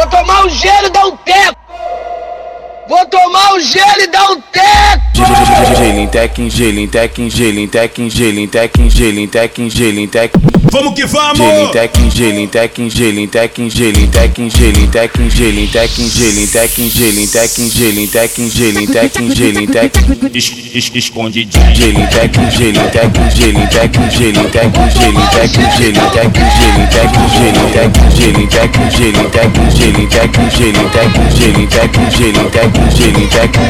Vou tomar um gelo e dar um teco. Vou tomar um gelo e dar um teco. Gelim, tequim, gelim, tequim, gelim, tequim. Vamos que vamos! Gelim, tequim, gelim, tequim, gelim, tequim, gelim, tequim, gelim, tequim, gelim, tequim, gelim, tequim, gelim, tequim, gelim, tequim, gelim, tequim, gelim, tequim. Es, es, escondidinho. Gelim, tequim, gelim, tequim, gelim, tequim, gelim, tequim, gelim, tequim, gelim, tequim, gelim, tequim, gelim, tequim, gelim, tequim, gelim, tequim, gelim, tequim, gelim, tequim, gelim, tequim,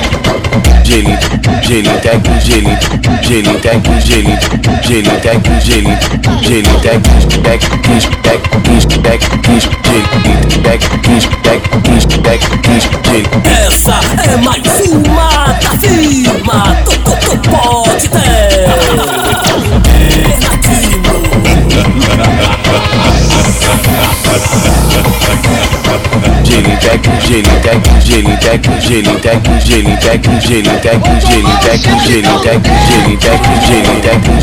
gelim, tequim, gelim, tec gelim, gelim tec gelim, gelim tec gelim, gelim tec tec quis tec quis tec quis gelim tec quis tec quis tec quis gelim. Essa é mais uma da Gelim, tequim, gelim, tequim, gelim, tequim, gelim, tequim, gelim, tequim, gelim, tequim, gelim, tequim,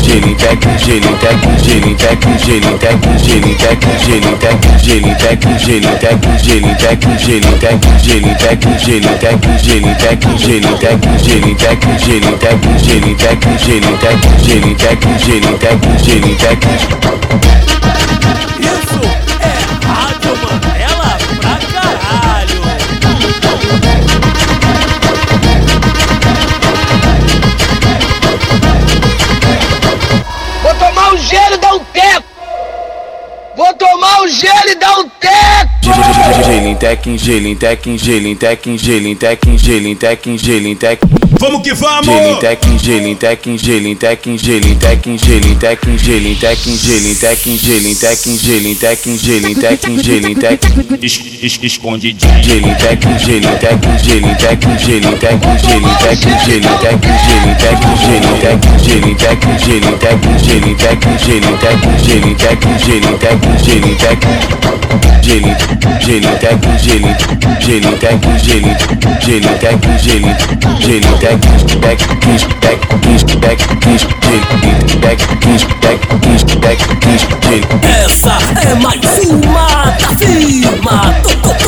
gelim, tequim, gelim, tequim, gelim, tequim, gelim, tequim, gelim, tequim, gelim, tequim, gelim, tequim, gelim, tequim, Vou tomar um gelo e dar um teco. Gelim, tequim, gelim, tequim, gelim, tequim. Vamos que vamos! Tequim, gelim, tequim, gelim, tequim, gelim, tequim, gelim, tequim. Es, es, escondidinho. Gelim, tequim, gelim, tequim, gelim, tequim, gelim, tequim, Essa é mais uma da firma do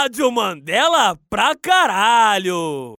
Rádio Mandela pra caralho.